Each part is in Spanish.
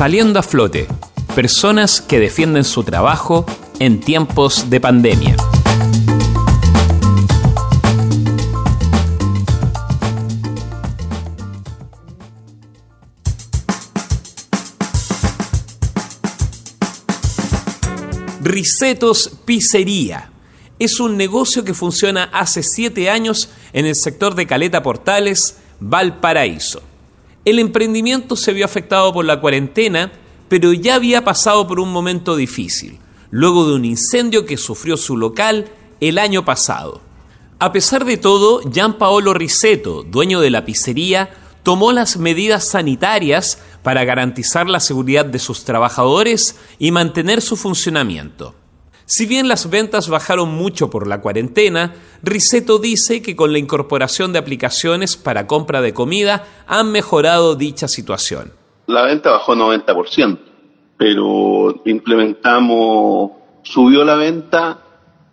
Saliendo a flote, personas que defienden su trabajo en tiempos de pandemia. Ricetos Pizzería. Es un negocio que funciona hace siete años en el sector de Caleta Portales, Valparaíso. El emprendimiento se vio afectado por la cuarentena, pero ya había pasado por un momento difícil, luego de un incendio que sufrió su local el año pasado. A pesar de todo, Gian Paolo Riceto, dueño de la pizzería, tomó las medidas sanitarias para garantizar la seguridad de sus trabajadores y mantener su funcionamiento. Si bien las ventas bajaron mucho por la cuarentena, Riseto dice que con la incorporación de aplicaciones para compra de comida han mejorado dicha situación. La venta bajó 90%, pero implementamos, subió la venta,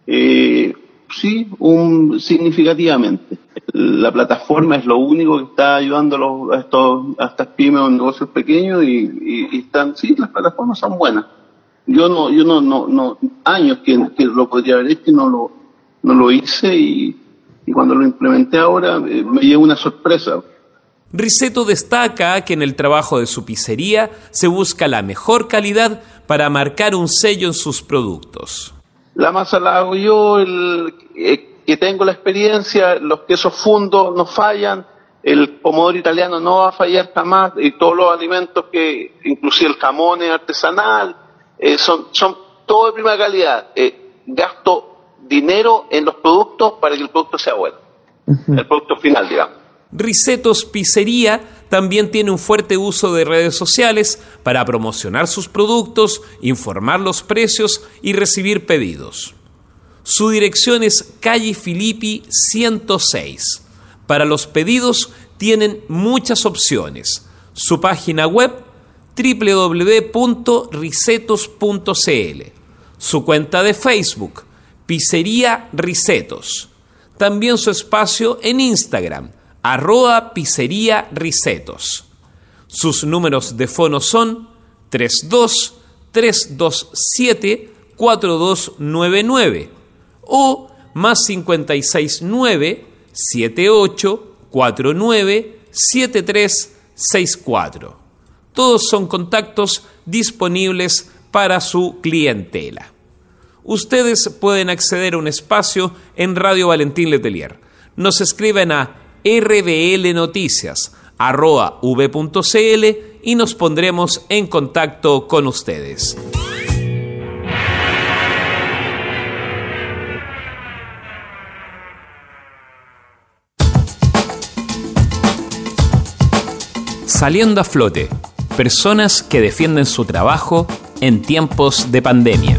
eh, sí, un, significativamente. La plataforma es lo único que está ayudando a, estos, a estas pymes o negocios pequeños y, y están, sí, las plataformas son buenas yo no, yo no, no, no años que, lo podría haber hecho y no lo, no lo hice y, cuando lo implementé ahora eh, me llevo una sorpresa. Riseto destaca que en el trabajo de su pizzería se busca la mejor calidad para marcar un sello en sus productos. La masa la hago yo, el, eh, que tengo la experiencia, los quesos fundos no fallan, el pomodoro italiano no va a fallar jamás, y todos los alimentos que, inclusive el jamón es artesanal, eh, son, son todo de primera calidad. Eh, gasto dinero en los productos para que el producto sea bueno. El producto final, digamos. Ricetos Pizzería también tiene un fuerte uso de redes sociales para promocionar sus productos, informar los precios y recibir pedidos. Su dirección es calle Filippi 106. Para los pedidos tienen muchas opciones. Su página web www.ricetos.cl, su cuenta de Facebook, Pizzería Ricetos, también su espacio en Instagram, arroba Pizzería Ricetos. Sus números de fono son 32 327 4299 o más 569 78 49 7364 todos son contactos disponibles para su clientela. Ustedes pueden acceder a un espacio en Radio Valentín Letelier. Nos escriben a rblnoticias.v.cl y nos pondremos en contacto con ustedes. Saliendo a flote personas que defienden su trabajo en tiempos de pandemia.